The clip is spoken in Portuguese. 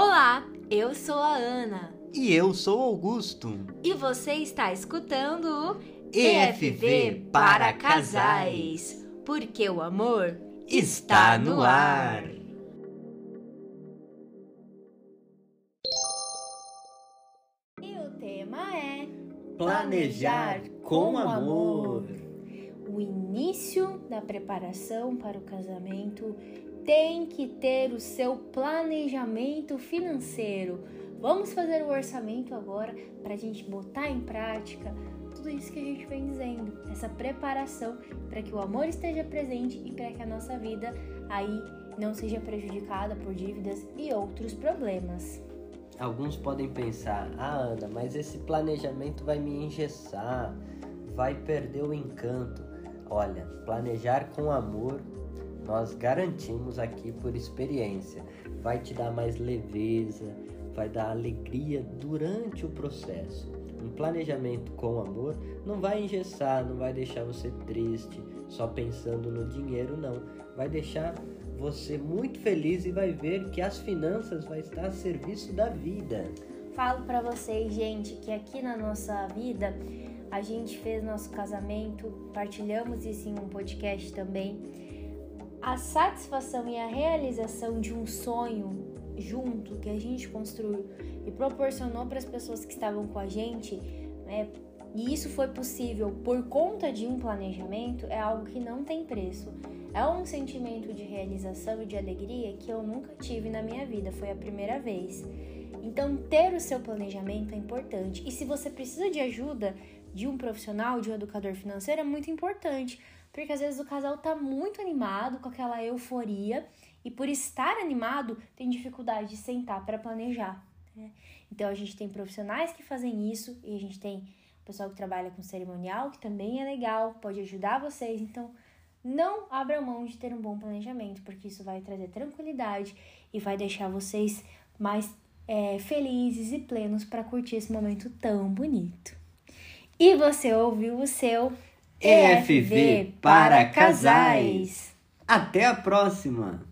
Olá, eu sou a Ana. E eu sou Augusto. E você está escutando o EFV para casais. Porque o amor Está no ar. E o tema é Planejar com amor. O início da preparação para o casamento tem que ter o seu planejamento financeiro. Vamos fazer o orçamento agora para a gente botar em prática tudo isso que a gente vem dizendo, essa preparação para que o amor esteja presente e para que a nossa vida aí não seja prejudicada por dívidas e outros problemas. Alguns podem pensar: ah, Ana, mas esse planejamento vai me engessar, vai perder o encanto. Olha, planejar com amor, nós garantimos aqui por experiência, vai te dar mais leveza, vai dar alegria durante o processo. Um planejamento com amor não vai engessar, não vai deixar você triste, só pensando no dinheiro, não. Vai deixar você muito feliz e vai ver que as finanças vai estar a serviço da vida. Falo para vocês, gente, que aqui na nossa vida a gente fez nosso casamento, partilhamos isso em um podcast também. A satisfação e a realização de um sonho junto que a gente construiu e proporcionou para as pessoas que estavam com a gente, né? E isso foi possível por conta de um planejamento, é algo que não tem preço. É um sentimento de realização e de alegria que eu nunca tive na minha vida, foi a primeira vez. Então, ter o seu planejamento é importante. E se você precisa de ajuda de um profissional, de um educador financeiro, é muito importante, porque às vezes o casal está muito animado com aquela euforia e por estar animado tem dificuldade de sentar para planejar. Né? Então a gente tem profissionais que fazem isso e a gente tem pessoal que trabalha com cerimonial que também é legal, pode ajudar vocês. Então não abra mão de ter um bom planejamento, porque isso vai trazer tranquilidade e vai deixar vocês mais é, felizes e plenos para curtir esse momento tão bonito. E você ouviu o seu EFV para casais. Até a próxima!